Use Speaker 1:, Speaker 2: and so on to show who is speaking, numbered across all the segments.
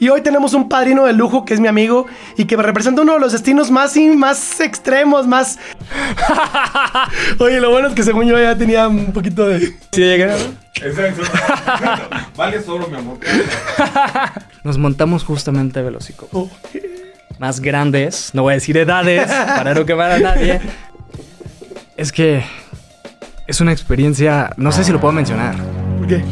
Speaker 1: Y hoy tenemos un padrino de lujo que es mi amigo y que me representa uno de los destinos más, y más extremos, más... Oye, lo bueno es que según yo ya tenía un poquito de...
Speaker 2: Sí, llegué.
Speaker 3: Exacto. Vale solo, mi amor.
Speaker 2: Nos montamos justamente a Velocico. Más grandes, no voy a decir edades, para no quemar a nadie. Es que es una experiencia, no sé si lo puedo mencionar.
Speaker 1: ¿Por qué?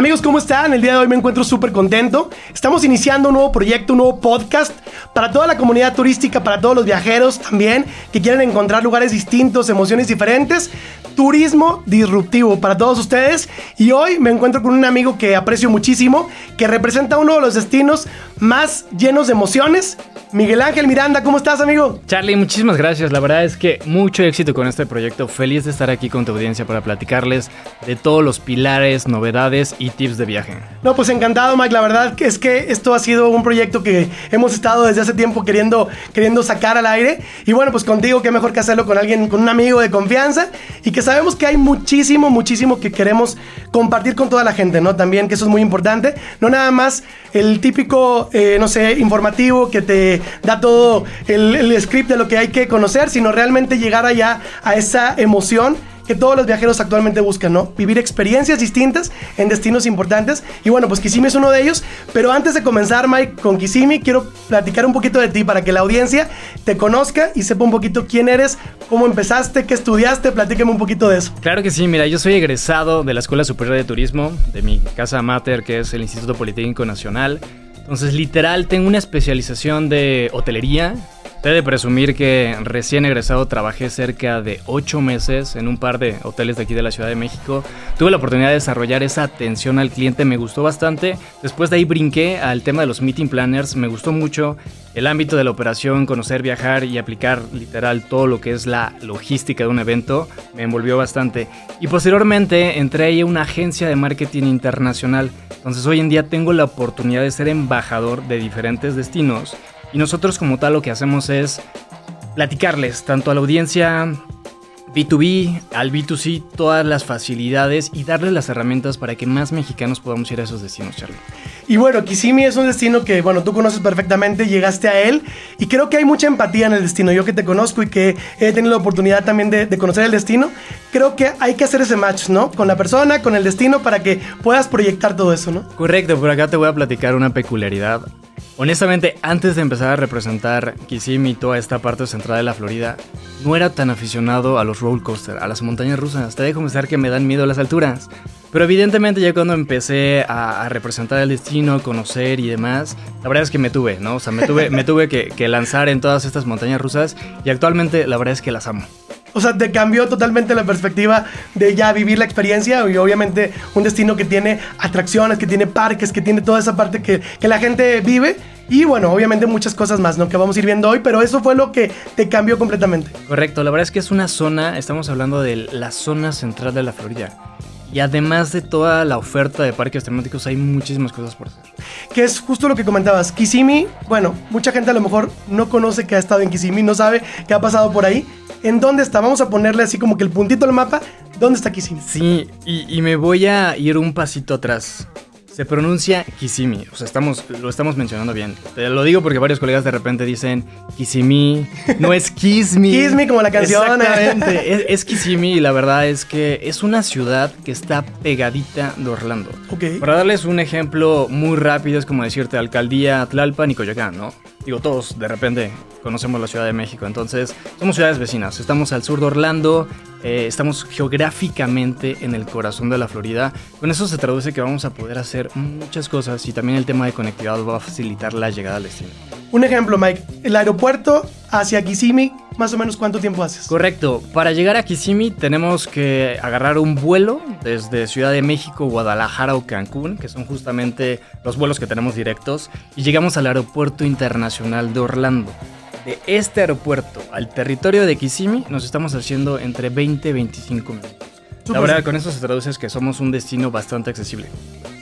Speaker 1: Amigos, ¿cómo están? El día de hoy me encuentro súper contento. Estamos iniciando un nuevo proyecto, un nuevo podcast para toda la comunidad turística, para todos los viajeros también que quieren encontrar lugares distintos, emociones diferentes. Turismo disruptivo para todos ustedes. Y hoy me encuentro con un amigo que aprecio muchísimo, que representa uno de los destinos más llenos de emociones. Miguel Ángel Miranda, ¿cómo estás, amigo?
Speaker 2: Charlie, muchísimas gracias. La verdad es que mucho éxito con este proyecto. Feliz de estar aquí con tu audiencia para platicarles de todos los pilares, novedades y tips de viaje.
Speaker 1: No, pues encantado, Mike. La verdad que es que esto ha sido un proyecto que hemos estado desde hace tiempo queriendo, queriendo sacar al aire. Y bueno, pues contigo, qué mejor que hacerlo con alguien, con un amigo de confianza y que sabemos que hay muchísimo, muchísimo que queremos compartir con toda la gente, ¿no? También que eso es muy importante. No nada más el típico, eh, no sé, informativo que te da todo el, el script de lo que hay que conocer, sino realmente llegar allá a esa emoción que todos los viajeros actualmente buscan, ¿no? Vivir experiencias distintas en destinos importantes. Y bueno, pues Kissimmee es uno de ellos. Pero antes de comenzar, Mike, con Kissimmee, quiero platicar un poquito de ti para que la audiencia te conozca y sepa un poquito quién eres, cómo empezaste, qué estudiaste. Platícame un poquito de eso.
Speaker 2: Claro que sí, mira, yo soy egresado de la Escuela Superior de Turismo, de mi casa mater, que es el Instituto Politécnico Nacional. Entonces, literal, tengo una especialización de hotelería. Te he de presumir que recién egresado trabajé cerca de 8 meses en un par de hoteles de aquí de la Ciudad de México. Tuve la oportunidad de desarrollar esa atención al cliente, me gustó bastante. Después de ahí brinqué al tema de los meeting planners, me gustó mucho el ámbito de la operación, conocer, viajar y aplicar literal todo lo que es la logística de un evento, me envolvió bastante. Y posteriormente entré ahí a una agencia de marketing internacional. Entonces hoy en día tengo la oportunidad de ser embajador de diferentes destinos y nosotros como tal lo que hacemos es platicarles tanto a la audiencia B2B, al B2C, todas las facilidades y darles las herramientas para que más mexicanos podamos ir a esos destinos, Charlie.
Speaker 1: Y bueno, Kissimmee es un destino que, bueno, tú conoces perfectamente, llegaste a él y creo que hay mucha empatía en el destino. Yo que te conozco y que he tenido la oportunidad también de, de, conocer el destino, creo que hay que hacer ese match, ¿no? Con la persona, con el destino, para que puedas proyectar todo eso, ¿no?
Speaker 2: Correcto, por acá te voy a platicar una peculiaridad. Honestamente, antes de empezar a representar Kissimmee toda esta parte central de la Florida, no era tan aficionado a los roller coasters, a las montañas rusas. Te dejo pensar que me dan miedo las alturas. Pero evidentemente ya cuando empecé a, a, representar el destino, conocer y demás, la verdad es que me tuve, ¿no? O sea, me tuve, me tuve que lanzar en todas estas montañas rusas y actualmente la verdad es que las amo.
Speaker 1: O sea, te cambió totalmente la perspectiva de ya vivir la experiencia y obviamente un destino que tiene atracciones, que tiene parques, que tiene toda esa parte que, que la gente vive. Y bueno, obviamente muchas cosas más, ¿no? Que vamos a ir viendo hoy, pero eso fue lo que te cambió completamente.
Speaker 2: Correcto, la verdad es que es una zona, estamos hablando de la zona central de la Florida. Y además de toda la oferta de parques temáticos, hay muchísimas cosas por hacer.
Speaker 1: Que es justo lo que comentabas. Kissimmee, bueno, mucha gente a lo mejor no conoce que ha estado en Kissimmee, no sabe qué ha pasado por ahí. ¿En dónde está? Vamos a ponerle así como que el puntito del mapa. ¿Dónde está Kissimmee?
Speaker 2: Sí, y, y me voy a ir un pasito atrás. Se pronuncia Kissimmee, o sea, estamos, lo estamos mencionando bien. Te lo digo porque varios colegas de repente dicen Kissimmee, no es. Kiss Me
Speaker 1: como la canción.
Speaker 2: Exactamente, es, es y la verdad es que es una ciudad que está pegadita de Orlando.
Speaker 1: Ok.
Speaker 2: Para darles un ejemplo muy rápido, es como decirte Alcaldía Tlalpan y Coyoacán, ¿no? Digo, todos de repente conocemos la Ciudad de México, entonces somos ciudades vecinas. Estamos al sur de Orlando, eh, estamos geográficamente en el corazón de la Florida. Con eso se traduce que vamos a poder hacer muchas cosas y también el tema de conectividad va a facilitar la llegada al destino.
Speaker 1: Un ejemplo, Mike, el aeropuerto hacia Kissimmee, más o menos cuánto tiempo haces?
Speaker 2: Correcto, para llegar a Kissimmee tenemos que agarrar un vuelo desde Ciudad de México, Guadalajara o Cancún, que son justamente los vuelos que tenemos directos, y llegamos al aeropuerto internacional de Orlando. De este aeropuerto al territorio de Kissimmee nos estamos haciendo entre 20 y 25 minutos. La verdad, con eso se traduce que somos un destino bastante accesible.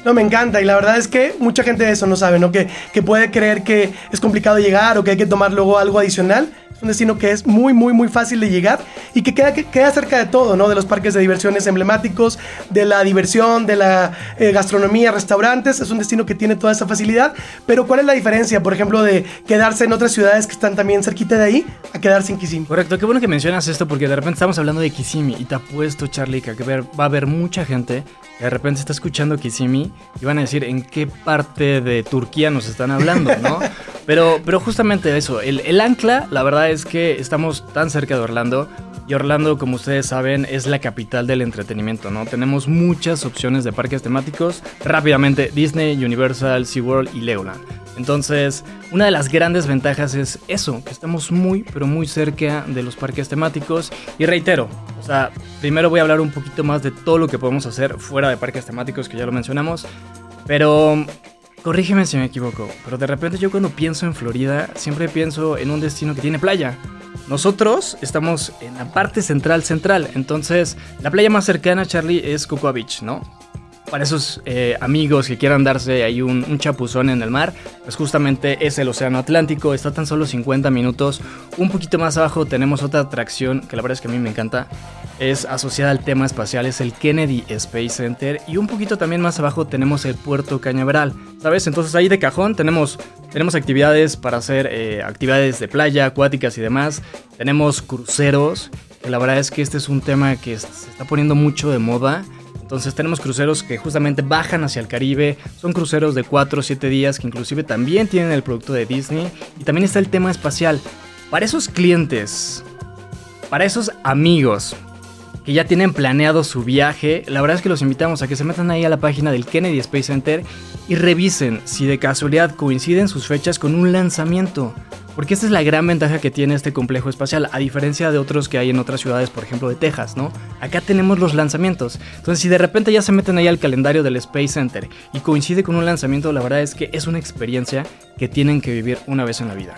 Speaker 1: No, me encanta y la verdad es que mucha gente de eso no sabe, ¿no? Que, que puede creer que es complicado llegar o que hay que tomar luego algo adicional. Un destino que es muy, muy, muy fácil de llegar y que queda, que queda cerca de todo, ¿no? De los parques de diversiones emblemáticos, de la diversión, de la eh, gastronomía, restaurantes. Es un destino que tiene toda esa facilidad. Pero ¿cuál es la diferencia, por ejemplo, de quedarse en otras ciudades que están también cerquita de ahí a quedarse en Kissimmee?
Speaker 2: Correcto, qué bueno que mencionas esto porque de repente estamos hablando de Kissimmee y te apuesto, Charlie, que va a haber mucha gente que de repente está escuchando Kissimmee y van a decir en qué parte de Turquía nos están hablando, ¿no? pero, pero justamente eso, el, el ancla, la verdad es que estamos tan cerca de Orlando. Y Orlando, como ustedes saben, es la capital del entretenimiento, ¿no? Tenemos muchas opciones de parques temáticos. Rápidamente, Disney, Universal, SeaWorld y Legoland. Entonces, una de las grandes ventajas es eso, que estamos muy, pero muy cerca de los parques temáticos. Y reitero, o sea, primero voy a hablar un poquito más de todo lo que podemos hacer fuera de parques temáticos, que ya lo mencionamos. Pero Corrígeme si me equivoco, pero de repente yo cuando pienso en Florida siempre pienso en un destino que tiene playa. Nosotros estamos en la parte central central, entonces la playa más cercana, Charlie, es Cocoa Beach, ¿no? Para esos eh, amigos que quieran darse ahí un, un, chapuzón en el mar, pues justamente es el Océano Atlántico, está tan solo 50 minutos. Un poquito más abajo tenemos otra atracción que la verdad es que a mí me encanta, es asociada al tema espacial, es el Kennedy Space Center. Y un poquito también más abajo tenemos el Puerto Cañaveral, ¿sabes? Entonces ahí de cajón tenemos, tenemos actividades para hacer eh, actividades de playa, acuáticas y demás. Tenemos cruceros, que la verdad es que este es un tema que se está poniendo mucho de moda. Entonces tenemos cruceros que justamente bajan hacia el Caribe, son cruceros de 4 o 7 días que inclusive también tienen el producto de Disney y también está el tema espacial. Para esos clientes, para esos amigos que ya tienen planeado su viaje, la verdad es que los invitamos a que se metan ahí a la página del Kennedy Space Center y revisen si de casualidad coinciden sus fechas con un lanzamiento. Porque esta es la gran ventaja que tiene este complejo espacial, a diferencia de otros que hay en otras ciudades, por ejemplo de Texas, ¿no? Acá tenemos los lanzamientos. Entonces, si de repente ya se meten ahí al calendario del Space Center y coincide con un lanzamiento, la verdad es que es una experiencia que tienen que vivir una vez en la vida.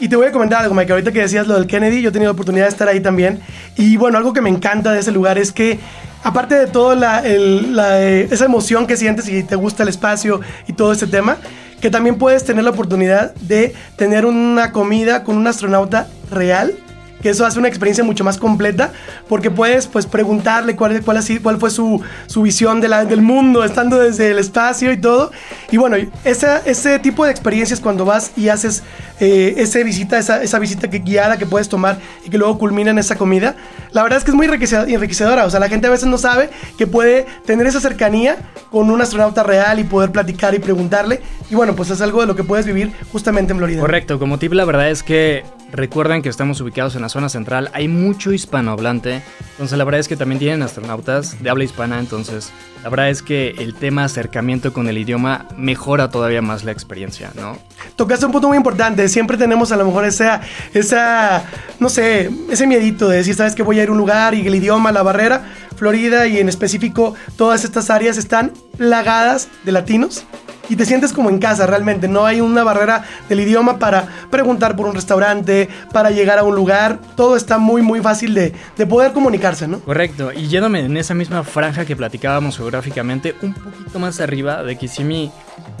Speaker 1: Y te voy a comentar algo, Mike, ahorita que decías lo del Kennedy, yo he tenido la oportunidad de estar ahí también. Y bueno, algo que me encanta de ese lugar es que, aparte de toda la, la, eh, esa emoción que sientes y te gusta el espacio y todo ese tema, que también puedes tener la oportunidad de tener una comida con un astronauta real que eso hace una experiencia mucho más completa porque puedes pues preguntarle cuál, cuál, así, cuál fue su, su visión de del mundo estando desde el espacio y todo. Y bueno, esa, ese tipo de experiencias cuando vas y haces eh, esa visita, esa, esa visita que, guiada que puedes tomar y que luego culmina en esa comida, la verdad es que es muy enriquecedora. O sea, la gente a veces no sabe que puede tener esa cercanía con un astronauta real y poder platicar y preguntarle. Y bueno, pues es algo de lo que puedes vivir justamente en Florida.
Speaker 2: Correcto, como tip la verdad es que Recuerden que estamos ubicados en la zona central, hay mucho hispanohablante, entonces la verdad es que también tienen astronautas de habla hispana, entonces la verdad es que el tema acercamiento con el idioma mejora todavía más la experiencia, ¿no?
Speaker 1: Tocaste un punto muy importante, siempre tenemos a lo mejor esa, esa, no sé, ese miedito de decir, sabes que voy a ir a un lugar y el idioma, la barrera, Florida y en específico todas estas áreas están plagadas de latinos y te sientes como en casa realmente. No hay una barrera del idioma para preguntar por un restaurante, para llegar a un lugar. Todo está muy, muy fácil de, de poder comunicarse, ¿no?
Speaker 2: Correcto. Y yéndome en esa misma franja que platicábamos geográficamente, un poquito más arriba de Kissimmee,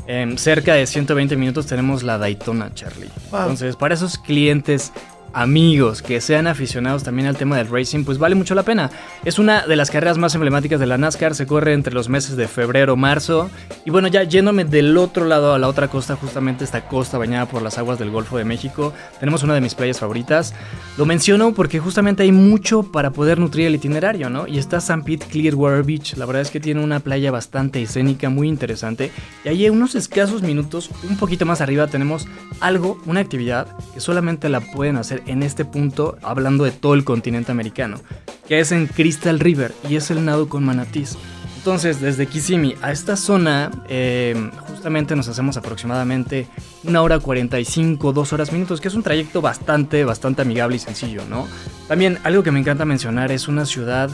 Speaker 2: eh, cerca de 120 minutos, tenemos la Daytona, Charlie. Wow. Entonces, para esos clientes amigos que sean aficionados también al tema del racing, pues vale mucho la pena. Es una de las carreras más emblemáticas de la NASCAR, se corre entre los meses de febrero, marzo. Y bueno, ya yéndome del otro lado a la otra costa, justamente esta costa bañada por las aguas del Golfo de México, tenemos una de mis playas favoritas. Lo menciono porque justamente hay mucho para poder nutrir el itinerario, ¿no? Y está St. Pete Clearwater Beach, la verdad es que tiene una playa bastante escénica, muy interesante. Y ahí unos escasos minutos, un poquito más arriba, tenemos algo, una actividad que solamente la pueden hacer en este punto, hablando de todo el continente americano, que es en Crystal River y es el nado con manatís. Entonces, desde Kissimmee a esta zona, eh, justamente nos hacemos aproximadamente una hora 45, dos horas minutos, que es un trayecto bastante, bastante amigable y sencillo, ¿no? También algo que me encanta mencionar es una ciudad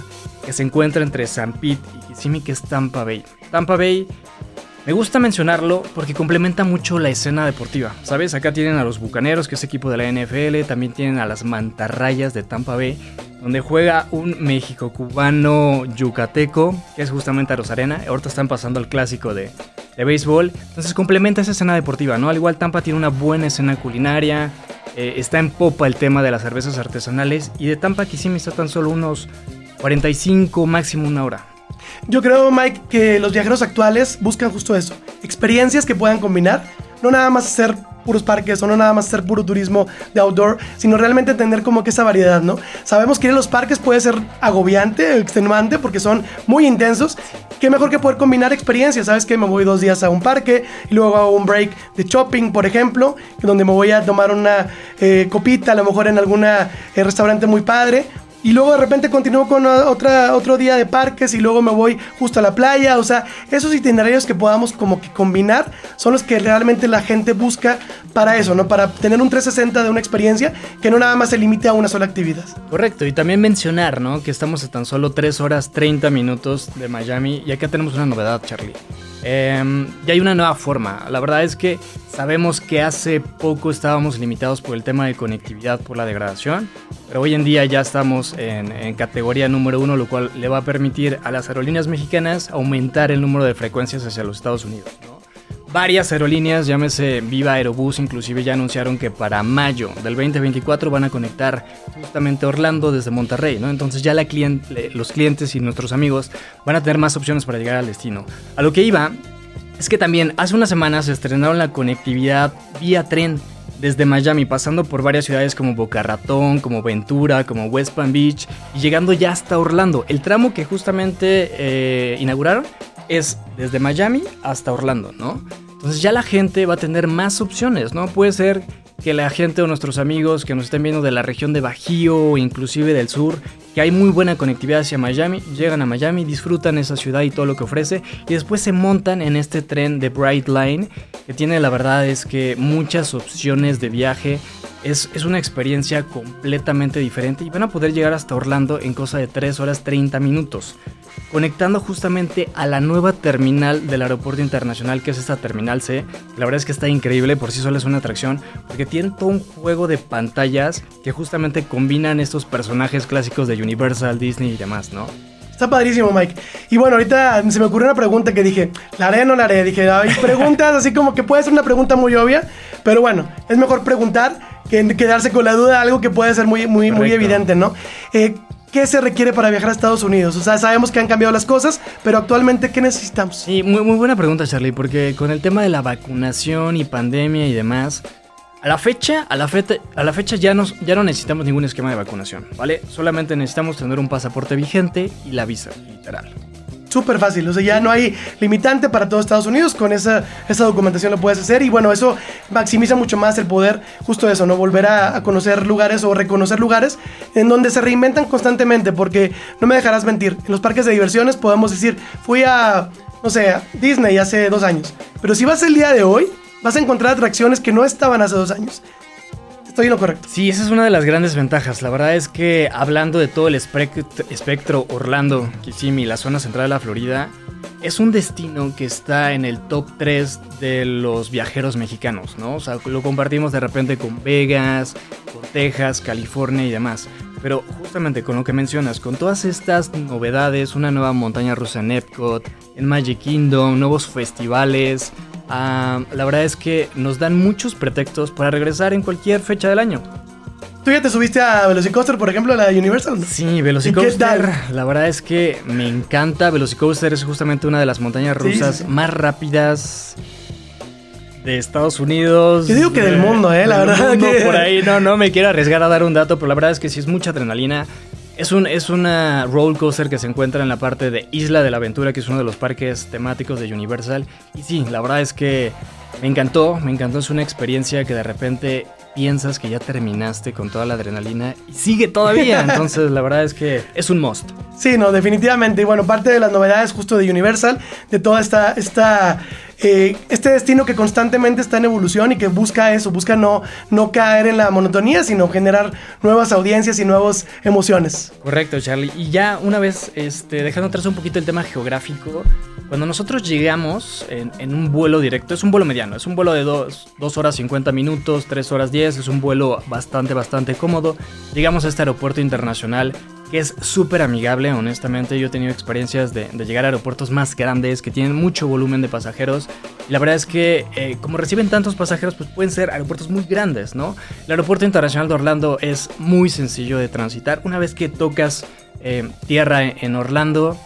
Speaker 2: que se encuentra entre San Pete y Kissimmee, que es Tampa Bay. Tampa Bay me gusta mencionarlo porque complementa mucho la escena deportiva. ¿Sabes? Acá tienen a los Bucaneros, que es equipo de la NFL, también tienen a las Mantarrayas de Tampa Bay, donde juega un México cubano yucateco, que es justamente a Rosarena. Ahorita están pasando el clásico de, de béisbol. Entonces complementa esa escena deportiva, ¿no? Al igual Tampa tiene una buena escena culinaria. eh, está en popa el tema de las cervezas artesanales y de Tampa Kissimmee está tan solo unos 45, máximo una hora.
Speaker 1: Yo creo, Mike, que los viajeros actuales buscan justo eso, experiencias que puedan combinar, no nada más hacer puros parques o no nada más hacer puro turismo de outdoor, sino realmente tener como que esa variedad, ¿no? Sabemos que ir a los parques puede ser agobiante, extenuante, porque son muy intensos. Qué mejor que poder combinar experiencias, ¿sabes? Que me voy dos días a un parque y luego hago un break de shopping, por ejemplo, donde me voy a tomar una eh, copita, a lo mejor en algún eh, restaurante muy padre y luego de repente continúo con otra, otro día de parques y luego me voy justo a la playa. O sea, esos itinerarios que podamos como que combinar son los que realmente la gente busca para eso, ¿no? Para tener un 360 de una experiencia que no nada más se limite a una sola actividad.
Speaker 2: Correcto, y también mencionar, ¿no? Que estamos a tan solo 3 horas 30 minutos de Miami y acá tenemos una novedad, Charlie. Eh, ya hay una nueva forma. La verdad es que sabemos que hace poco estábamos limitados por el tema de conectividad por la degradación, pero hoy en día ya estamos en, en, categoría número uno, lo cual le va a permitir a las aerolíneas mexicanas aumentar el número de frecuencias hacia los Estados Unidos. ¿no? Varias aerolíneas, llámese Viva Aerobús, inclusive ya anunciaron que para mayo del 2024 van a conectar justamente Orlando desde Monterrey, ¿no? Entonces ya la cliente, los clientes y nuestros amigos van a tener más opciones para llegar al destino. A lo que iba es que también hace unas semanas se estrenaron la conectividad vía tren desde Miami, pasando por varias ciudades como Boca Ratón, como Ventura, como West Palm Beach y llegando ya hasta Orlando. El tramo que justamente eh, inauguraron es desde Miami hasta Orlando, ¿no? Entonces ya la gente va a tener más opciones, ¿no? Puede ser que la gente o nuestros amigos que nos estén viendo de la región de Bajío o inclusive del sur, que hay muy buena conectividad hacia Miami, llegan a Miami, disfrutan esa ciudad y todo lo que ofrece y después se montan en este tren de Bright Line que tiene la verdad es que muchas opciones de viaje. Es, es, una experiencia completamente diferente y van a poder llegar hasta Orlando en cosa de 3 horas 30 minutos conectando justamente a la nueva terminal del aeropuerto internacional, que es esta terminal C. La verdad es que está increíble, por sí sola es una atracción, porque tiene todo un juego de pantallas que justamente combinan estos personajes clásicos de Universal, Disney y demás, ¿no?
Speaker 1: Está padrísimo, Mike. Y bueno, ahorita se me ocurrió una pregunta que dije, ¿la haré o no la haré? Dije, hay preguntas así como que puede ser una pregunta muy obvia, pero bueno, es mejor preguntar que quedarse con la duda de algo que puede ser muy, muy, muy evidente, ¿no? Eh, ¿Qué se requiere para viajar a Estados Unidos? O sea, sabemos que han cambiado las cosas, pero actualmente, ¿qué necesitamos?
Speaker 2: Sí, muy, buena pregunta, Charlie, porque con el tema de la vacunación y pandemia y demás, a la fecha, a la fecha, a la fecha ya, nos, ya no necesitamos ningún esquema de vacunación, ¿vale? Solamente necesitamos tener un pasaporte vigente y la visa, literal
Speaker 1: súper fácil. O sea, ya no hay limitante para todo Estados Unidos. Con esa, esa documentación lo puedes hacer. Y bueno, eso maximiza mucho más el poder, justo eso, ¿no? Volver a, a, conocer lugares o reconocer lugares en donde se reinventan constantemente. Porque no me dejarás mentir. En los parques de diversiones podemos decir, fui a, no sé, a Disney hace dos años. Pero si vas el día de hoy, vas a encontrar atracciones que no estaban hace dos años. Estoy en lo correcto.
Speaker 2: Sí, esa es una de las grandes ventajas. La verdad es que hablando de todo el espectro Orlando, Kissimmee, la zona central de la Florida, es un destino que está en el top 3 de los viajeros mexicanos, ¿no? O sea, lo compartimos de repente con Vegas, con Texas, California y demás. Pero justamente con lo que mencionas, con todas estas novedades, una nueva montaña rusa en Epcot, en Magic Kingdom, nuevos festivales, Uh, la verdad es que nos dan muchos pretextos para regresar en cualquier fecha del año.
Speaker 1: ¿Tú ya te subiste a Velocicoaster, por ejemplo, a la Universal?
Speaker 2: Sí, Velocicoaster. La verdad es que me encanta. Velocicoaster es justamente una de las montañas rusas sí, sí. más rápidas de Estados Unidos.
Speaker 1: Yo digo que del mundo, eh, la verdad.
Speaker 2: Mundo,
Speaker 1: que...
Speaker 2: Por ahí no, no me quiero arriesgar a dar un dato, pero la verdad es que sí es mucha adrenalina. Es, un, es una roller coaster que se encuentra en la parte de Isla de la Aventura, que es uno de los parques temáticos de Universal. Y sí, la verdad es que me encantó, me encantó. Es una experiencia que de repente piensas que ya terminaste con toda la adrenalina y sigue todavía. Entonces, la verdad es que es un must.
Speaker 1: Sí, no, definitivamente. Y bueno, parte de las novedades justo de Universal, de toda esta, esta eh, este destino que constantemente está en evolución y que busca eso, busca no, no caer en la monotonía, sino generar nuevas audiencias y nuevas emociones.
Speaker 2: Correcto, Charlie. Y ya una vez, este, dejando atrás un poquito el tema geográfico, cuando nosotros llegamos en, en, un vuelo directo, es un vuelo mediano, es un vuelo de 2 horas 50 minutos, 3 horas 10, es un vuelo bastante, bastante cómodo. Llegamos a este aeropuerto internacional que es súper amigable, honestamente. Yo he tenido experiencias de, llegar a aeropuertos más grandes que tienen mucho volumen de pasajeros. La verdad es que, eh, como reciben tantos pasajeros, pues pueden ser aeropuertos muy grandes, ¿no? El aeropuerto internacional de Orlando es muy sencillo de transitar. Una vez que tocas eh, tierra en Orlando,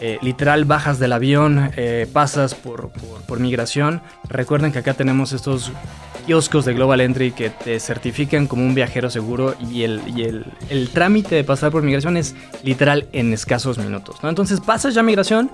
Speaker 2: eh, literal bajas del avión, pasas por, por, por, migración. Recuerden que acá tenemos estos kioscos de Global Entry que te certifican como un viajero seguro y el, y el, el trámite de pasar por migración es literal en escasos minutos. ¿no? Entonces pasas ya migración,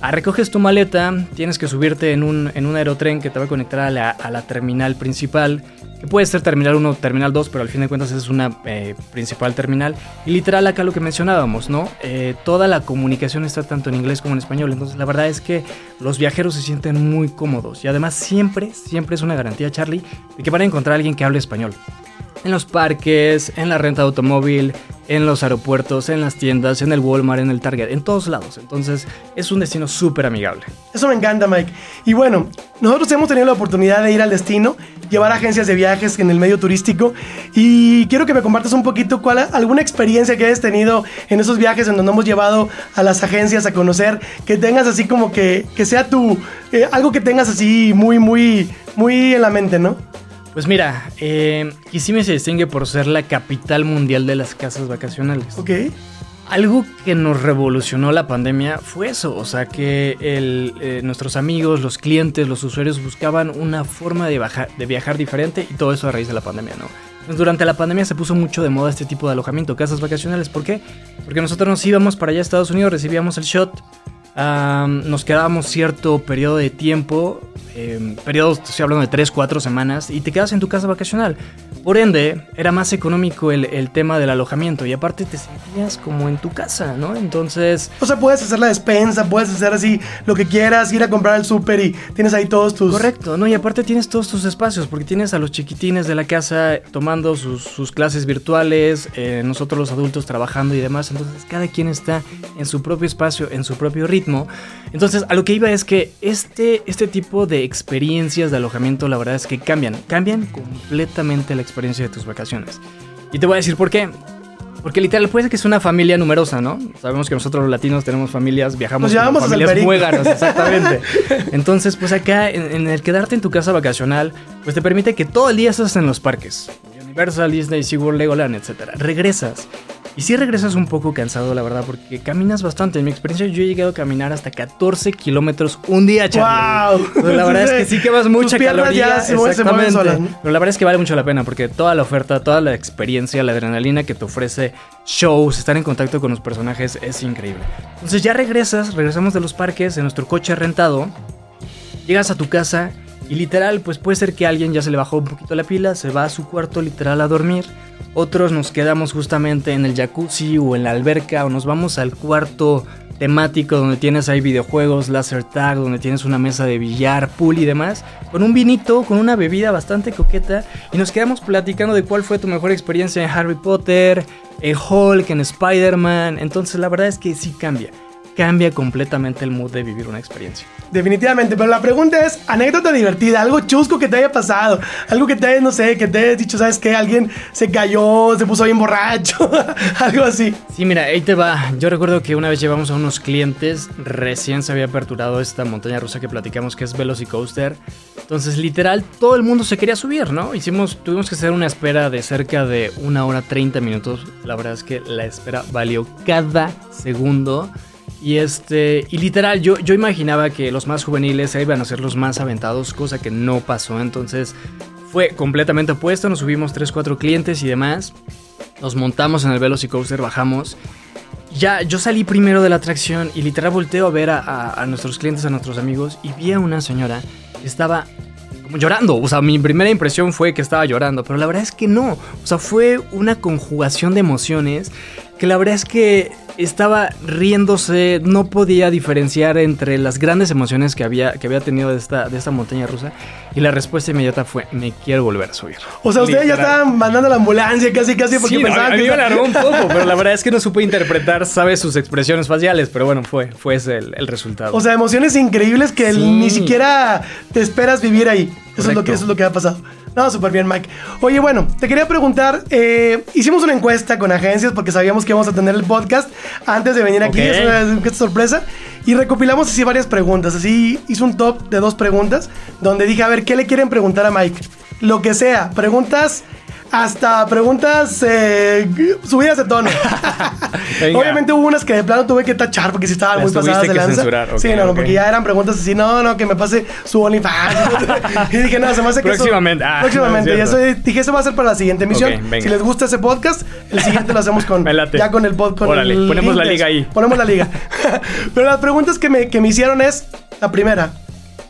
Speaker 2: ah, recoges tu maleta, tienes que subirte en un, en un aerotren que te va a conectar a la, a la terminal principal que puede ser terminal 1 o terminal 2, pero al fin de cuentas es una eh, principal terminal. Y literal acá lo que mencionábamos, ¿no? Eh, toda la comunicación está tanto en inglés como en español, entonces la verdad es que los viajeros se sienten muy cómodos y además siempre, siempre es una garantía, Charlie, de que van a encontrar a alguien que hable español. En los parques, en la renta de automóvil, en los aeropuertos, en las tiendas, en el Walmart, en el Target, en todos lados. Entonces es un destino súper amigable.
Speaker 1: Eso me encanta, Mike. Y bueno, nosotros hemos tenido la oportunidad de ir al destino, llevar agencias de viajes en el medio turístico y quiero que me compartas un poquito cuál alguna experiencia que hayas tenido en esos viajes en donde hemos llevado a las agencias a conocer, que tengas así como que, que sea tu, eh, algo que tengas así muy, muy, muy en la mente, ¿no?
Speaker 2: Pues mira, eh, Kissimmee se distingue por ser la capital mundial de las casas vacacionales.
Speaker 1: Ok.
Speaker 2: Algo que nos revolucionó la pandemia fue eso, o sea que el, eh, nuestros amigos, los clientes, los usuarios buscaban una forma de, bajar, de viajar diferente y todo eso a raíz de la pandemia, ¿no? Entonces, durante la pandemia se puso mucho de moda este tipo de alojamiento, casas vacacionales. ¿Por qué? Porque nosotros nos íbamos para allá a Estados Unidos, recibíamos el shot, Um, nos quedábamos cierto periodo de tiempo, eh, periodos, estoy hablando de 3, 4 semanas, y te quedas en tu casa vacacional. Por ende, era más económico el, el, tema del alojamiento y aparte te sentías como en tu casa, ¿no? Entonces...
Speaker 1: O sea, puedes hacer la despensa, puedes hacer así lo que quieras, ir a comprar al súper y tienes ahí todos tus...
Speaker 2: Correcto, ¿no? Y aparte tienes todos tus espacios, porque tienes a los chiquitines de la casa tomando sus, sus clases virtuales, eh, nosotros los adultos trabajando y demás, entonces cada quien está en su propio espacio, en su propio ritmo. Entonces, a lo que iba es que este, este tipo de experiencias de alojamiento, la verdad es que cambian, cambian completamente la experiencia de tus vacaciones. Y te voy a decir por qué. Porque literal puede ser que es una familia numerosa, ¿no? Sabemos que nosotros los latinos tenemos familias, viajamos con familias muéganos, exactamente. Entonces, pues acá en, en, el quedarte en tu casa vacacional, pues te permite que todo el día estés en los parques. Universal, Disney, SeaWorld, Legoland, etc. Regresas y sí regresas un poco cansado, la verdad, porque caminas bastante. En mi experiencia, yo he llegado a caminar hasta 14 kilómetros un día,
Speaker 1: Charlie.
Speaker 2: ¡Wow! Pues la verdad es que sí quemas mucha caloría.
Speaker 1: Se exactamente. Solas, ¿no?
Speaker 2: Pero la verdad es que vale mucho la pena, porque toda la oferta, toda la experiencia, la adrenalina que te ofrece shows, estar en contacto con los personajes es increíble. Entonces ya regresas, regresamos de los parques en nuestro coche rentado, llegas a tu casa y literal, pues puede ser que a alguien ya se le bajó un poquito la pila, se va a su cuarto literal a dormir. Otros nos quedamos justamente en el jacuzzi o en la alberca o nos vamos al cuarto temático donde tienes ahí videojuegos, laser tag, donde tienes una mesa de billar, pool y demás, con un vinito, con una bebida bastante coqueta y nos quedamos platicando de cuál fue tu mejor experiencia en Harry Potter, en Hulk, en Spider-Man. Entonces la verdad es que sí cambia cambia completamente el mood de vivir una experiencia.
Speaker 1: Definitivamente, pero la pregunta es, anécdota divertida, algo chusco que te haya pasado, algo que te haya, no sé, que te dicho, ¿sabes qué? Alguien se cayó, se puso bien borracho, algo así.
Speaker 2: Sí, mira, ahí te va. Yo recuerdo que una vez llevamos a unos clientes, recién se había aperturado esta montaña rusa que platicamos que es Velocicoaster. Entonces, literal, todo el mundo se quería subir, ¿no? Hicimos, tuvimos que hacer una espera de cerca de una hora 30 minutos. La verdad es que la espera valió cada segundo. Y este, y literal, yo, yo imaginaba que los más juveniles iban a ser los más aventados, cosa que no pasó. Entonces fue completamente opuesto. Nos subimos 3-4 clientes y demás. Nos montamos en el Velocicoaster, bajamos. Ya, yo salí primero de la atracción y literal volteo a ver a, a, nuestros clientes, a nuestros amigos, y vi a una señora que estaba llorando. O sea, mi primera impresión fue que estaba llorando, pero la verdad es que no. O sea, fue una conjugación de emociones que la verdad es que estaba riéndose, no podía diferenciar entre las grandes emociones que había, que había tenido de esta, de esta montaña rusa y la respuesta inmediata fue, me quiero volver a subir.
Speaker 1: O sea, ustedes ya estaban mandando la ambulancia casi, casi porque
Speaker 2: sí,
Speaker 1: pensaban
Speaker 2: a mí
Speaker 1: que...
Speaker 2: me alarmó un poco, pero la verdad es que no supe interpretar, sabes, sus expresiones faciales, pero bueno, fue, fue ese el, el resultado.
Speaker 1: O sea, emociones increíbles que sí. ni siquiera te esperas vivir ahí. Eso es, lo que, eso es lo que ha pasado. No, súper bien, Mike. Oye, bueno, te quería preguntar, eh, hicimos una encuesta con agencias porque sabíamos que íbamos a tener el podcast antes de venir aquí, es una encuesta sorpresa, y recopilamos así varias preguntas, así hice un top de dos preguntas, donde dije, a ver, ¿qué le quieren preguntar a Mike? Lo que sea, preguntas... Hasta preguntas eh, subidas de tono. Obviamente hubo unas que de plano tuve que tachar porque sí estaban
Speaker 2: Las
Speaker 1: muy pasadas de lanza.
Speaker 2: censurar,
Speaker 1: sí, no, no, porque ya eran preguntas así, no, no, que me pase su OnlyFans. y dije, no, se me hace que eso-
Speaker 2: Próximamente. Ah,
Speaker 1: próximamente.
Speaker 2: no
Speaker 1: y
Speaker 2: es
Speaker 1: eso dije, eso va a ser para la siguiente emisión. Si les gusta ese podcast, el siguiente lo hacemos con ya con el podcast.
Speaker 2: Órale, ponemos la liga ahí.
Speaker 1: Ponemos la liga. Pero las preguntas que me, que me hicieron es la primera.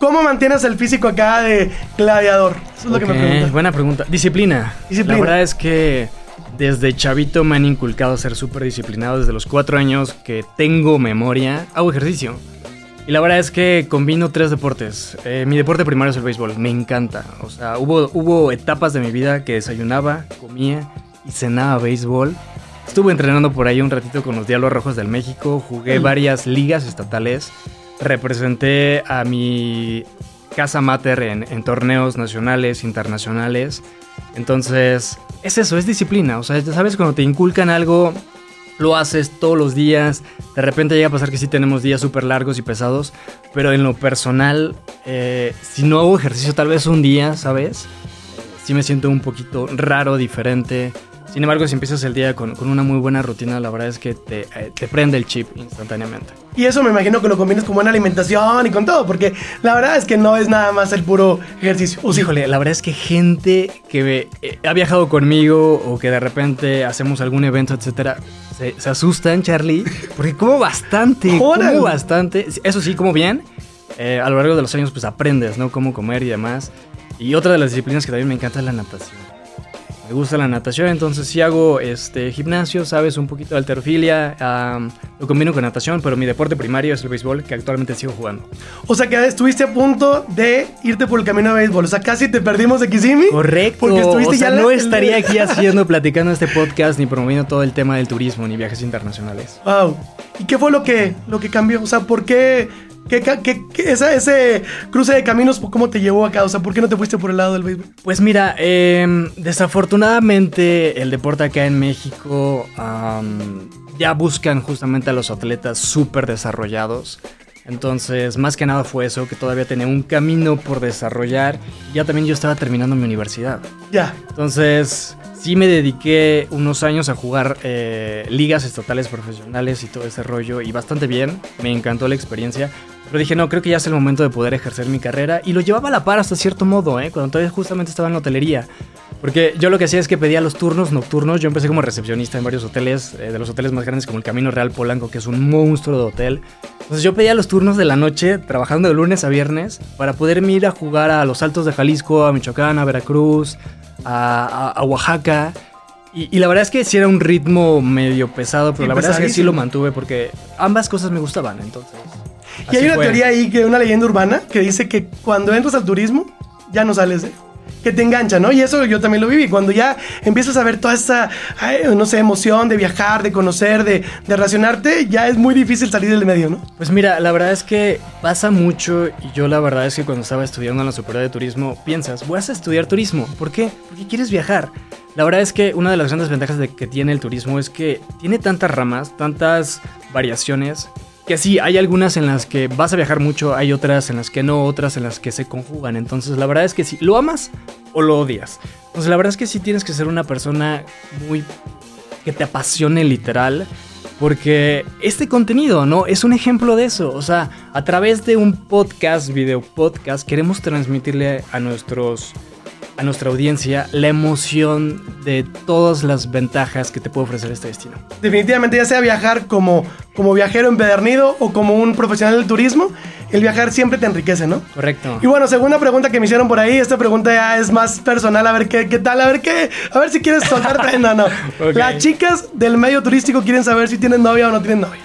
Speaker 1: ¿Cómo mantienes el físico acá de gladiador? Eso es lo que me
Speaker 2: Ok,
Speaker 1: preguntan.
Speaker 2: Buena pregunta. Disciplina.
Speaker 1: Disciplina.
Speaker 2: La verdad es que desde chavito me han inculcado a ser súper disciplinado. Desde los cuatro años que tengo memoria, hago ejercicio. Y la verdad es que combino tres deportes. Eh, mi deporte primario es el béisbol. Me encanta. O sea, hubo, hubo etapas de mi vida que desayunaba, comía y cenaba béisbol. Estuve entrenando por ahí un ratito con los Diablos Rojos del México. Jugué varias ligas estatales. Representé a mi casa mater en, torneos nacionales, internacionales. Entonces, es eso, es disciplina. O sea, sabes, cuando te inculcan algo, lo haces todos los días. De repente llega a pasar que sí tenemos días súper largos y pesados. Pero en lo personal, eh, si no hago ejercicio tal vez un día, ¿sabes? Sí me siento un poquito raro, diferente. Sin embargo, si empiezas el día con, con una muy buena rutina, la verdad es que te, eh, te prende el chip instantáneamente.
Speaker 1: Y eso me imagino que lo combinas con buena alimentación y con todo, porque la verdad es que no es nada más el puro ejercicio. Sí,
Speaker 2: Híjole, la verdad es que gente que eh, ha viajado conmigo o que de repente hacemos algún evento, etcétera, se, se asustan, Charlie, porque como bastante, como bastante. Eso sí, como bien. eh, a lo largo de los años, pues aprendes, ¿no? Cómo comer y demás. Y otra de las disciplinas que también me encanta es la natación. Me gusta la natación, entonces sí hago este gimnasio, sabes, un poquito de alterofilia, lo combino con natación, pero mi deporte primario es el béisbol, que actualmente sigo jugando.
Speaker 1: O sea que estuviste a punto de irte por el camino de béisbol. O sea, casi te perdimos de Kissimmee.
Speaker 2: Correcto.
Speaker 1: Porque estuviste
Speaker 2: o sea,
Speaker 1: ya la-
Speaker 2: no estaría aquí haciendo, platicando este podcast, ni promoviendo todo el tema del turismo, ni viajes internacionales.
Speaker 1: Wow. ¿Y qué fue lo que, lo que cambió? O sea, ¿por qué, qué, qué- qué- ese cruce de caminos, cómo te llevó acá? O sea, ¿por qué no te fuiste por el lado del béisbol?
Speaker 2: Pues mira, em, desafortunadamente el deporte acá en México ya buscan justamente a los atletas súper desarrollados. Entonces, más que nada fue eso, que todavía tenía un camino por desarrollar. Ya también yo estaba terminando mi universidad.
Speaker 1: Ya.
Speaker 2: Entonces, sí me dediqué unos años a jugar eh, ligas estatales profesionales y todo ese rollo, y bastante bien, me encantó la experiencia. Pero dije, no, creo que ya es el momento de poder ejercer mi carrera, y lo llevaba a la par hasta cierto modo, ¿eh? cuando todavía justamente estaba en la hotelería. Porque yo lo que hacía es que pedía los turnos nocturnos. Yo empecé como recepcionista en varios hoteles, eh, de los hoteles más grandes como el Camino Real Polanco, que es un monstruo de hotel. Entonces yo pedía los turnos de la noche, trabajando de lunes a viernes, para poderme ir a jugar a los Altos de Jalisco, a Michoacán, a Veracruz, a, a- a Oaxaca. Y, y la verdad es que sí era un ritmo medio pesado, pero
Speaker 1: Sí,
Speaker 2: la verdad es que sí lo mantuve porque ambas cosas me gustaban, entonces.
Speaker 1: Y hay una
Speaker 2: fue.
Speaker 1: teoría ahí, que una leyenda urbana, que dice que cuando entras al turismo, ya no sales, ¿eh? Que te engancha, ¿no? Y eso yo también lo viví. Cuando ya empiezas a ver toda esa, ay, no sé, emoción de viajar, de conocer, de, de relacionarte, ya es muy difícil salir del medio, ¿no?
Speaker 2: Pues mira, la verdad es que pasa mucho y yo la verdad es que cuando estaba estudiando en la superior de turismo, piensas, voy a estudiar turismo. ¿Por qué? Porque quieres viajar. La verdad es que una de las grandes ventajas de que tiene el turismo es que tiene tantas ramas, tantas variaciones, que sí, hay algunas en las que vas a viajar mucho, hay otras en las que no, otras en las que se conjugan. Entonces la verdad es que sí, lo amas o lo odias. Entonces la verdad es que sí tienes que ser una persona muy que te apasione literal. Porque este contenido, ¿no? Es un ejemplo de eso. O sea, a través de un podcast, video podcast, queremos transmitirle a nuestros. A nuestra audiencia la emoción de todas las ventajas que te puede ofrecer este destino.
Speaker 1: Definitivamente, ya sea viajar como, como viajero empedernido o como un profesional del turismo, el viajar siempre te enriquece, ¿no?
Speaker 2: Correcto.
Speaker 1: Y bueno, segunda pregunta que me hicieron por ahí, esta pregunta ya es más personal, a ver qué, qué tal, a ver qué, a ver si quieres soltar prenda o no.
Speaker 2: Ok.
Speaker 1: Las chicas del medio turístico quieren saber si tienen novia o no tienen novia.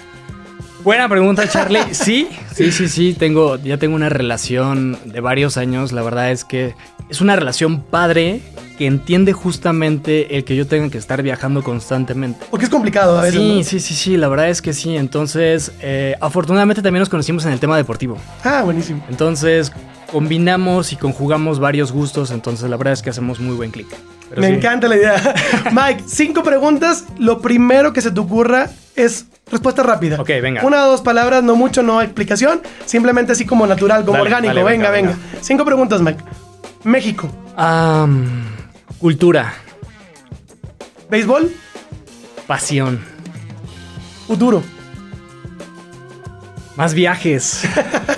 Speaker 2: Buena pregunta, Charlie. Sí, sí, sí, sí. Tengo, ya tengo una relación de varios años. La verdad es que es una relación padre que entiende justamente el que yo tenga que estar viajando constantemente.
Speaker 1: Porque es complicado a veces.
Speaker 2: Sí,
Speaker 1: ¿no?
Speaker 2: sí, sí, sí, la verdad es que sí. Entonces, eh, afortunadamente también nos conocimos en el tema deportivo.
Speaker 1: Ah, buenísimo.
Speaker 2: Entonces, combinamos y conjugamos varios gustos, entonces la verdad es que hacemos muy buen clic.
Speaker 1: Me
Speaker 2: sí.
Speaker 1: encanta la idea. Mike, cinco preguntas. Lo primero que se te ocurra es respuesta rápida.
Speaker 2: Ok, venga.
Speaker 1: Una o dos palabras, no mucho, no explicación. Simplemente así como natural, como
Speaker 2: Dale,
Speaker 1: orgánico.
Speaker 2: dale,
Speaker 1: venga,
Speaker 2: venga,
Speaker 1: venga, Cinco preguntas, Mike. México.
Speaker 2: Am, cultura,
Speaker 1: Béisbol.
Speaker 2: pasión,
Speaker 1: Futuro.
Speaker 2: más viajes,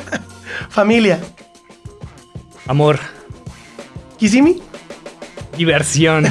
Speaker 1: Familia.
Speaker 2: amor,
Speaker 1: Kissimmee.
Speaker 2: Diversión.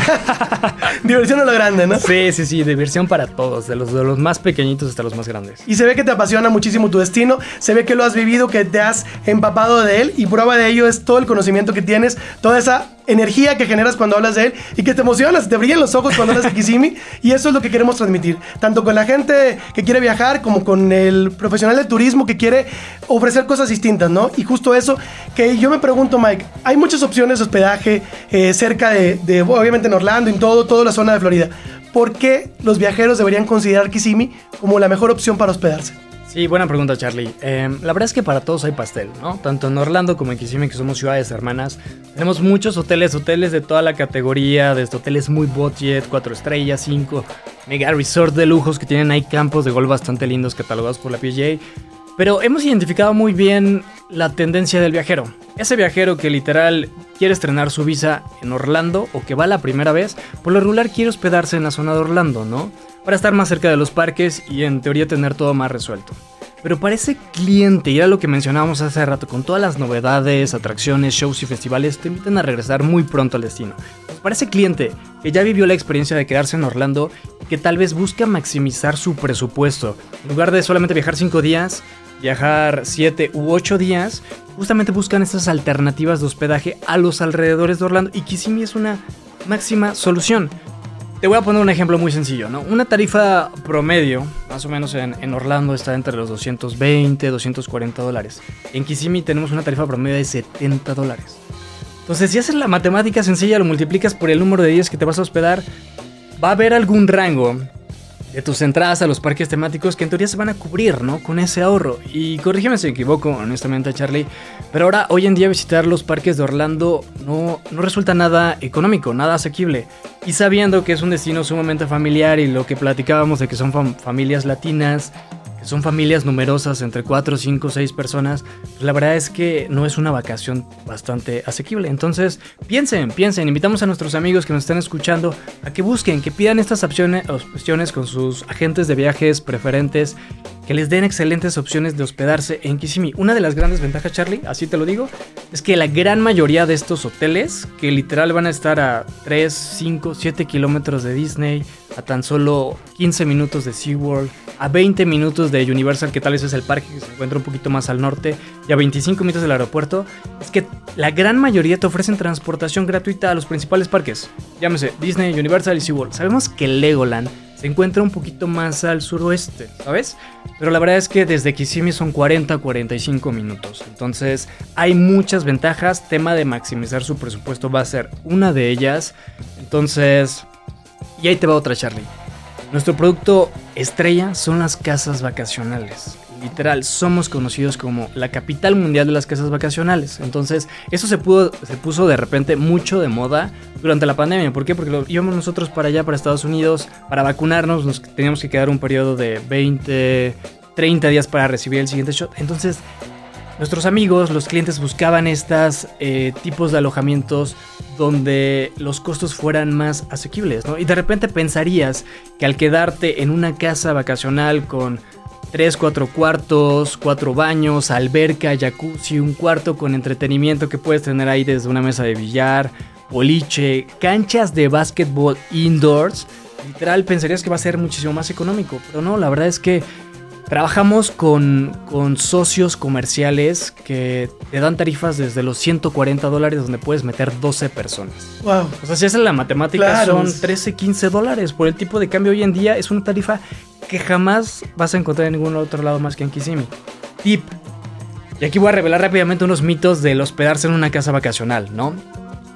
Speaker 1: Diversión a lo grande, ¿no?
Speaker 2: Sí, sí, sí, diversión para todos, de los, de los más pequeñitos hasta los más grandes.
Speaker 1: Y se ve que te apasiona muchísimo tu destino, se ve que lo has vivido, que te has empapado de él y prueba de ello es todo el conocimiento que tienes, toda esa energía que generas cuando hablas de él y que te emocionas, te brillan los ojos cuando hablas de Kissimmee y eso es lo que queremos transmitir, tanto con la gente que quiere viajar como con el profesional de turismo que quiere ofrecer cosas distintas, ¿no? Y justo eso que yo me pregunto, Mike, hay muchas opciones de hospedaje eh, cerca de, de, obviamente en Orlando, en todo, toda la zona de Florida. ¿Por qué los viajeros deberían considerar Kissimmee como la mejor opción para hospedarse?
Speaker 2: Sí, buena pregunta, Charlie. Eh, la verdad es que para todos hay pastel, ¿no? Tanto en Orlando como en Kissimmee, que somos ciudades hermanas, tenemos muchos hoteles, hoteles de toda la categoría, desde hoteles muy budget, 4 estrellas, 5, mega resort de lujos que tienen ahí campos de golf bastante lindos catalogados por la PGA. Pero hemos identificado muy bien la tendencia del viajero. Ese viajero que literal quiere estrenar su visa en Orlando o que va la primera vez, por lo regular quiere hospedarse en la zona de Orlando, ¿no? Para estar más cerca de los parques y en teoría tener todo más resuelto. Pero para ese cliente, y era lo que mencionábamos hace rato, con todas las novedades, atracciones, shows y festivales, te invitan a regresar muy pronto al destino. Para ese cliente que ya vivió la experiencia de quedarse en Orlando que tal vez busca maximizar su presupuesto, en lugar de solamente viajar 5 días, viajar 7 u 8 días, justamente buscan estas alternativas de hospedaje a los alrededores de Orlando y Kissimmee es una máxima solución. Te voy a poner un ejemplo muy sencillo, ¿no? Una tarifa promedio, más o menos en, Orlando, está entre los 220, 240 dólares. En Kissimmee tenemos una tarifa promedio de 70 dólares. Entonces, si haces la matemática sencilla, lo multiplicas por el número de días que te vas a hospedar, va a haber algún rango de tus entradas a los parques temáticos que en teoría se van a cubrir, ¿no? Con ese ahorro. Y corrígeme si me equivoco, honestamente, Charlie. Pero ahora, hoy en día, visitar los parques de Orlando no, no resulta nada económico, nada asequible. Y sabiendo que es un destino sumamente familiar y lo que platicábamos de que son fam- familias latinas, son familias numerosas, entre 4, 5, 6 personas, la verdad es que no es una vacación bastante asequible. Entonces, piensen, piensen, invitamos a nuestros amigos que nos están escuchando a que busquen, que pidan estas opciones, opciones con sus agentes de viajes preferentes, que les den excelentes opciones de hospedarse en Kissimmee. Una de las grandes ventajas, Charlie, así te lo digo, es que la gran mayoría de estos hoteles, que literal van a estar a 3, 5, 7 kilómetros de Disney, a tan solo 15 minutos de SeaWorld, a 20 minutos de Universal, que tal vez es el parque que se encuentra un poquito más al norte, y a 25 minutos del aeropuerto, es que la gran mayoría te ofrecen transportación gratuita a los principales parques. Llámese Disney, Universal y SeaWorld. Sabemos que Legoland se encuentra un poquito más al suroeste, ¿sabes? Pero la verdad es que desde Kissimmee son 40-45 minutos. Entonces hay muchas ventajas. Tema de maximizar su presupuesto va a ser una de ellas. Entonces, y ahí te va otra, Charlie. Nuestro producto estrella son las casas vacacionales. Literal, somos conocidos como la capital mundial de las casas vacacionales. Entonces, eso se, pudo, se puso de repente mucho de moda durante la pandemia. ¿Por qué? Porque íbamos nosotros para allá, para Estados Unidos, para vacunarnos. Nos teníamos que quedar un periodo de 20, 30 días para recibir el siguiente shot. Entonces, nuestros amigos, los clientes buscaban estos eh, tipos de alojamientos donde los costos fueran más asequibles. Y de repente pensarías que al quedarte en una casa vacacional con 3, 4 cuartos, 4 baños, alberca, jacuzzi, un cuarto con entretenimiento que puedes tener ahí desde una mesa de billar, boliche, canchas de básquetbol indoors, literal pensarías que va a ser muchísimo más económico, pero no, la verdad es que Trabajamos con, con, socios comerciales que te dan tarifas desde los 140 dólares donde puedes meter 12 personas.
Speaker 1: Wow.
Speaker 2: O sea, si haces la matemática
Speaker 1: Claro.
Speaker 2: son 13, 15 dólares. Por el tipo de cambio hoy en día es una tarifa que jamás vas a encontrar en ningún otro lado más que en Kissimmee. Tip. Y aquí voy a revelar rápidamente unos mitos del hospedarse en una casa vacacional, ¿no?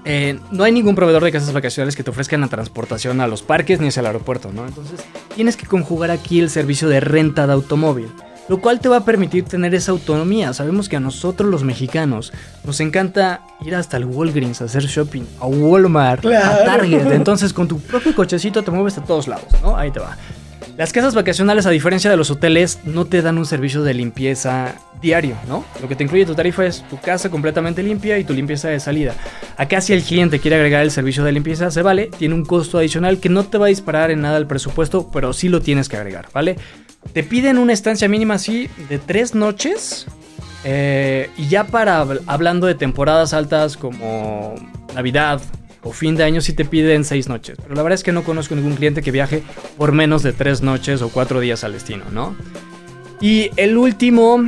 Speaker 2: Eh, no hay ningún proveedor de casas vacacionales que te ofrezcan la transportación a los parques ni hacia el aeropuerto, ¿no? Entonces tienes que conjugar aquí el servicio de renta de automóvil. lo cual te va a permitir tener esa autonomía. Sabemos que a nosotros los mexicanos nos encanta ir hasta el Walgreens a hacer shopping, a Walmart, a. Target. Entonces con tu propio cochecito te mueves a todos lados, ¿no? Ahí te va. Las casas vacacionales, a diferencia de los hoteles, no te dan un servicio de limpieza diario, ¿no? Lo que te incluye tu tarifa es tu casa completamente limpia y tu limpieza de salida. Acá si el cliente quiere agregar el servicio de limpieza, se vale, tiene un costo adicional que no te va a disparar en nada el presupuesto, pero sí lo tienes que agregar, ¿vale? Te piden una estancia mínima así de tres noches. eh, y ya para habl- hablando de temporadas altas como Navidad o fin de año, sí te piden seis noches. Pero la verdad es que no conozco ningún cliente que viaje por menos de tres noches o cuatro días al destino, ¿no? Y el último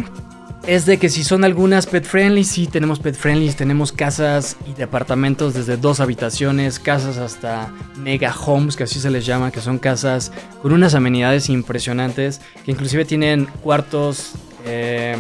Speaker 2: es de que si son algunas pet friendly, sí tenemos pet friendly, tenemos casas y departamentos desde dos habitaciones, casas hasta mega homes, que así se les llama, que son casas con unas amenidades impresionantes, que inclusive tienen cuartos eh,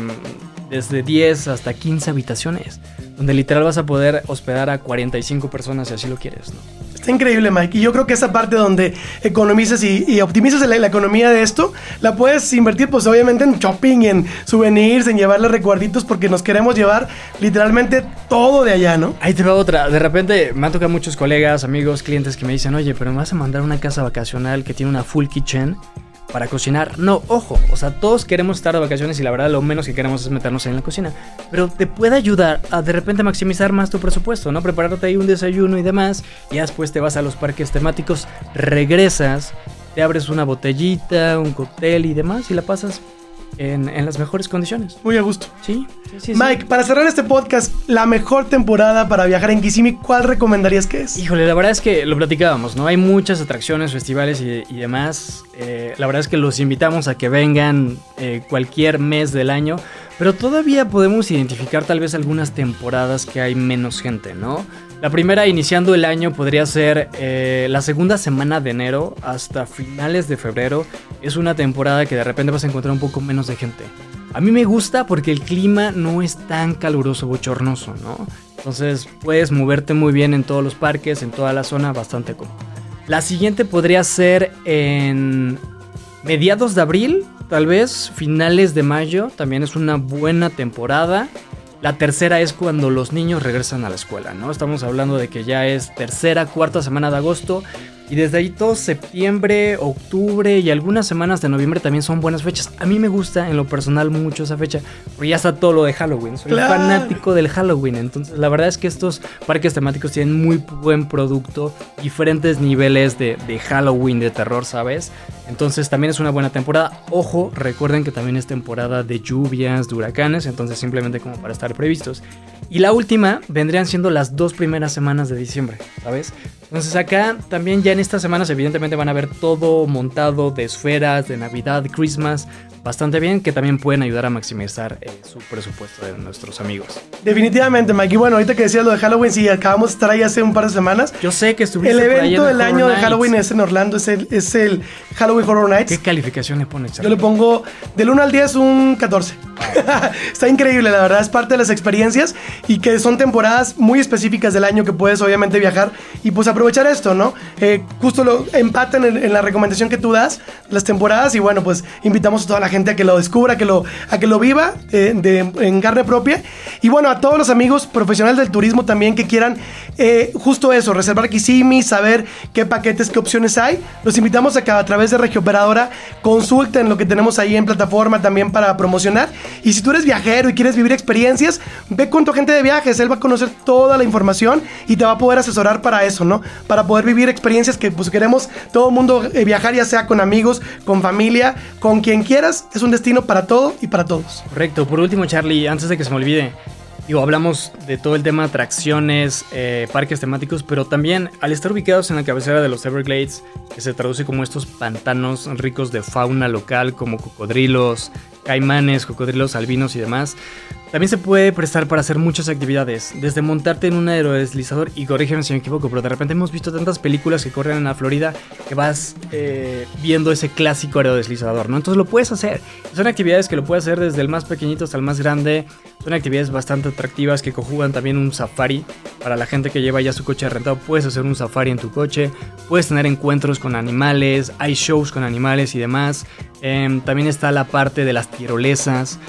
Speaker 2: desde 10 hasta 15 habitaciones, donde literal vas a poder hospedar a 45 personas si así lo quieres, ¿no?
Speaker 1: Está increíble, Mike. Y yo creo que esa parte donde economizas y, y optimizas la, la economía de esto, la puedes invertir, pues obviamente en shopping, en souvenirs, en llevarle recuerditos, porque nos queremos llevar literalmente todo de allá, ¿no?
Speaker 2: Ahí te va otra. De repente me han tocado muchos colegas, amigos, clientes que me dicen, oye, pero me vas a mandar una casa vacacional que tiene una full kitchen para cocinar. No, ojo, o sea, todos queremos estar de vacaciones y la verdad lo menos que queremos es meternos en la cocina. Pero te puede ayudar a de repente maximizar más tu presupuesto, ¿no? Prepararte ahí un desayuno y demás. Y después te vas a los parques temáticos, regresas, te abres una botellita, un cóctel y demás y la pasas en, en las mejores condiciones.
Speaker 1: Muy a gusto.
Speaker 2: Sí, sí, sí. sí.
Speaker 1: Mike, para cerrar este podcast, la mejor temporada para viajar en Kissimmee, ¿cuál recomendarías que es?
Speaker 2: Híjole, la verdad es que lo platicábamos, ¿no? Hay muchas atracciones, festivales y, y demás. Eh, la verdad es que los invitamos a que vengan eh, cualquier mes del año, pero todavía podemos identificar tal vez algunas temporadas que hay menos gente, ¿no? La primera, iniciando el año, podría ser eh, la segunda semana de enero hasta finales de febrero. Es una temporada que de repente vas a encontrar un poco menos de gente. A mí me gusta porque el clima no es tan caluroso, bochornoso, ¿no? Entonces puedes moverte muy bien en todos los parques, en toda la zona, bastante cómodo. La siguiente podría ser en mediados de abril, tal vez finales de mayo, también es una buena temporada. La tercera es cuando los niños regresan a la escuela, ¿no? Estamos hablando de que ya es tercera, cuarta semana de agosto. Y desde ahí todo septiembre, octubre y algunas semanas de noviembre también son buenas fechas. A mí me gusta en lo personal mucho esa fecha, porque ya está todo lo de Halloween. Soy
Speaker 1: Claro.
Speaker 2: fanático del Halloween. Entonces, la verdad es que estos parques temáticos tienen muy buen producto, diferentes niveles de, de Halloween, de terror, ¿sabes? Entonces, también es una buena temporada. Ojo, recuerden que también es temporada de lluvias, de huracanes, entonces simplemente como para estar previstos. Y la última vendrían siendo las dos primeras semanas de diciembre, ¿sabes? Entonces acá también ya en estas semanas evidentemente van a ver todo montado de esferas, de Navidad, Christmas, bastante bien, que también pueden ayudar a maximizar eh, su presupuesto de nuestros amigos.
Speaker 1: Definitivamente, Mike. Y bueno, ahorita que decías lo de Halloween, sí, acabamos de estar ahí hace un par de semanas.
Speaker 2: Yo sé que estuviste
Speaker 1: El
Speaker 2: por ahí
Speaker 1: evento
Speaker 2: en el
Speaker 1: del año de
Speaker 2: Nights.
Speaker 1: Halloween es en Orlando, es el, es el Halloween Horror Nights.
Speaker 2: ¿Qué calificación le pones,
Speaker 1: Yo le pongo del 1 al 10 un 14. Está increíble, la verdad, es parte de las experiencias y que son temporadas muy específicas del año que puedes obviamente viajar y pues aprovechar esto, ¿no? Eh, justo lo empatan en, en la recomendación que tú das, las temporadas y bueno, pues invitamos a toda la gente a que lo descubra, a que lo, a que lo viva eh, de- en carne propia y bueno, a todos los amigos profesionales del turismo también que quieran eh, justo eso, reservar Kissimmee, saber qué paquetes, qué opciones hay, los invitamos a que a través de Regioperadora consulten lo que tenemos ahí en plataforma también para promocionar. Y si tú eres viajero y quieres vivir experiencias, ve con tu agente de viajes, él va a conocer toda la información y te va a poder asesorar para eso, ¿no? Para poder vivir experiencias que pues queremos todo el mundo eh, viajar, ya sea con amigos, con familia, con quien quieras, es un destino para todo y para todos.
Speaker 2: Correcto. Por último, Charlie, antes de que se me olvide, digo, hablamos de todo el tema de atracciones, eh, parques temáticos, pero también al estar ubicados en la cabecera de los Everglades, que se traduce como estos pantanos ricos de fauna local, como cocodrilos, caimanes, cocodrilos albinos y demás, También se puede prestar para hacer muchas actividades, desde montarte en un aerodeslizador, y corrígeme si me equivoco, pero de repente hemos visto tantas películas que corren en la Florida que vas eh, viendo ese clásico aerodeslizador, ¿no? Entonces lo puedes hacer. Son actividades que lo puedes hacer desde el más pequeñito hasta el más grande. Son actividades bastante atractivas que conjugan también un safari. Para la gente que lleva ya su coche rentado, puedes hacer un safari en tu coche. Puedes tener encuentros con animales, hay shows con animales y demás. Em, también está la parte de las tirolesas.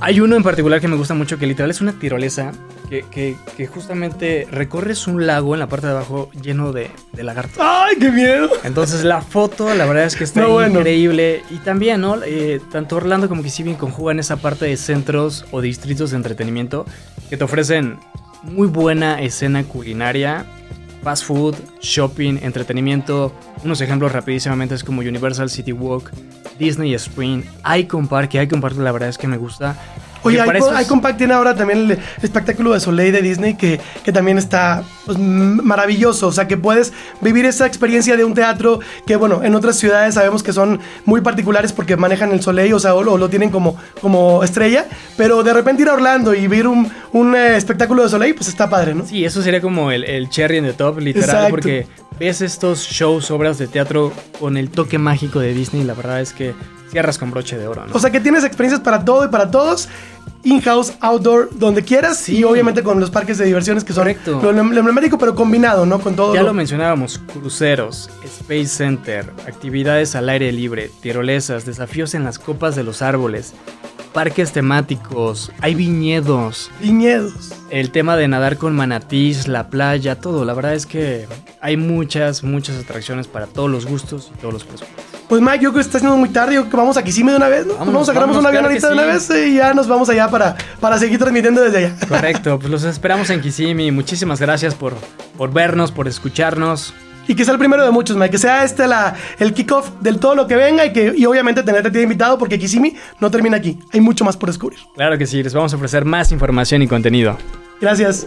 Speaker 2: Hay uno en particular que me gusta mucho, que literal es una tirolesa que, que, justamente recorres un lago en la parte de abajo lleno de, de lagartos.
Speaker 1: ¡Ay, qué miedo!
Speaker 2: Entonces la foto, la verdad es que está increíble. Y también, ¿no? Eh, tanto Orlando como Kissimmee conjugan esa parte de centros o distritos de entretenimiento que te ofrecen muy buena escena culinaria, fast food, shopping, entretenimiento. Unos ejemplos rapidísimamente es como Universal City Walk, Disney Spring, Icon Park, que Icon Park la verdad es que me gusta.
Speaker 1: Oye, Icon, Park tiene ahora también el espectáculo de Soleil de Disney que, que también está pues, maravilloso. O sea, que puedes vivir esa experiencia de un teatro que, bueno, en otras ciudades sabemos que son muy particulares porque manejan el Soleil, o sea, o lo, tienen como, como estrella. Pero de repente ir a Orlando y vivir un, un eh, espectáculo de Soleil, pues está padre, ¿no?
Speaker 2: Sí, eso sería como el, el cherry en the top, literal, porque ves estos shows, obras de teatro con el toque mágico de Disney, la verdad es que cierras con broche de oro, ¿no?
Speaker 1: O sea que tienes experiencias para todo y para todos. In-house, outdoor, donde quieras. Y obviamente con los parques de diversiones que son lo, emblemático, pero combinado, ¿no? Con todo.
Speaker 2: Ya lo... mencionábamos: cruceros, Space Center, actividades al aire libre, tirolesas, desafíos en las copas de los árboles, parques temáticos, hay viñedos.
Speaker 1: Viñedos.
Speaker 2: El tema de nadar con manatís, la playa, todo. La verdad es que hay muchas, muchas atracciones para todos los gustos y todos los presupuestos.
Speaker 1: Pues Mike, yo creo que está haciendo muy tarde. Yo creo que vamos a Kissimmee de una vez, ¿no? Vamos, a agarramos un avión ahorita de una vez y ya nos vamos allá para, para seguir transmitiendo desde allá.
Speaker 2: Correcto, pues los esperamos en Kissimmee. Muchísimas gracias por, por vernos, por escucharnos.
Speaker 1: Y que sea el primero de muchos, Mike. Que sea este la, el kickoff del todo lo que venga y que y obviamente tenerte invitado porque Kisimi no termina aquí. Hay mucho más por descubrir.
Speaker 2: Claro que sí, les vamos a ofrecer más información y contenido.
Speaker 1: Gracias.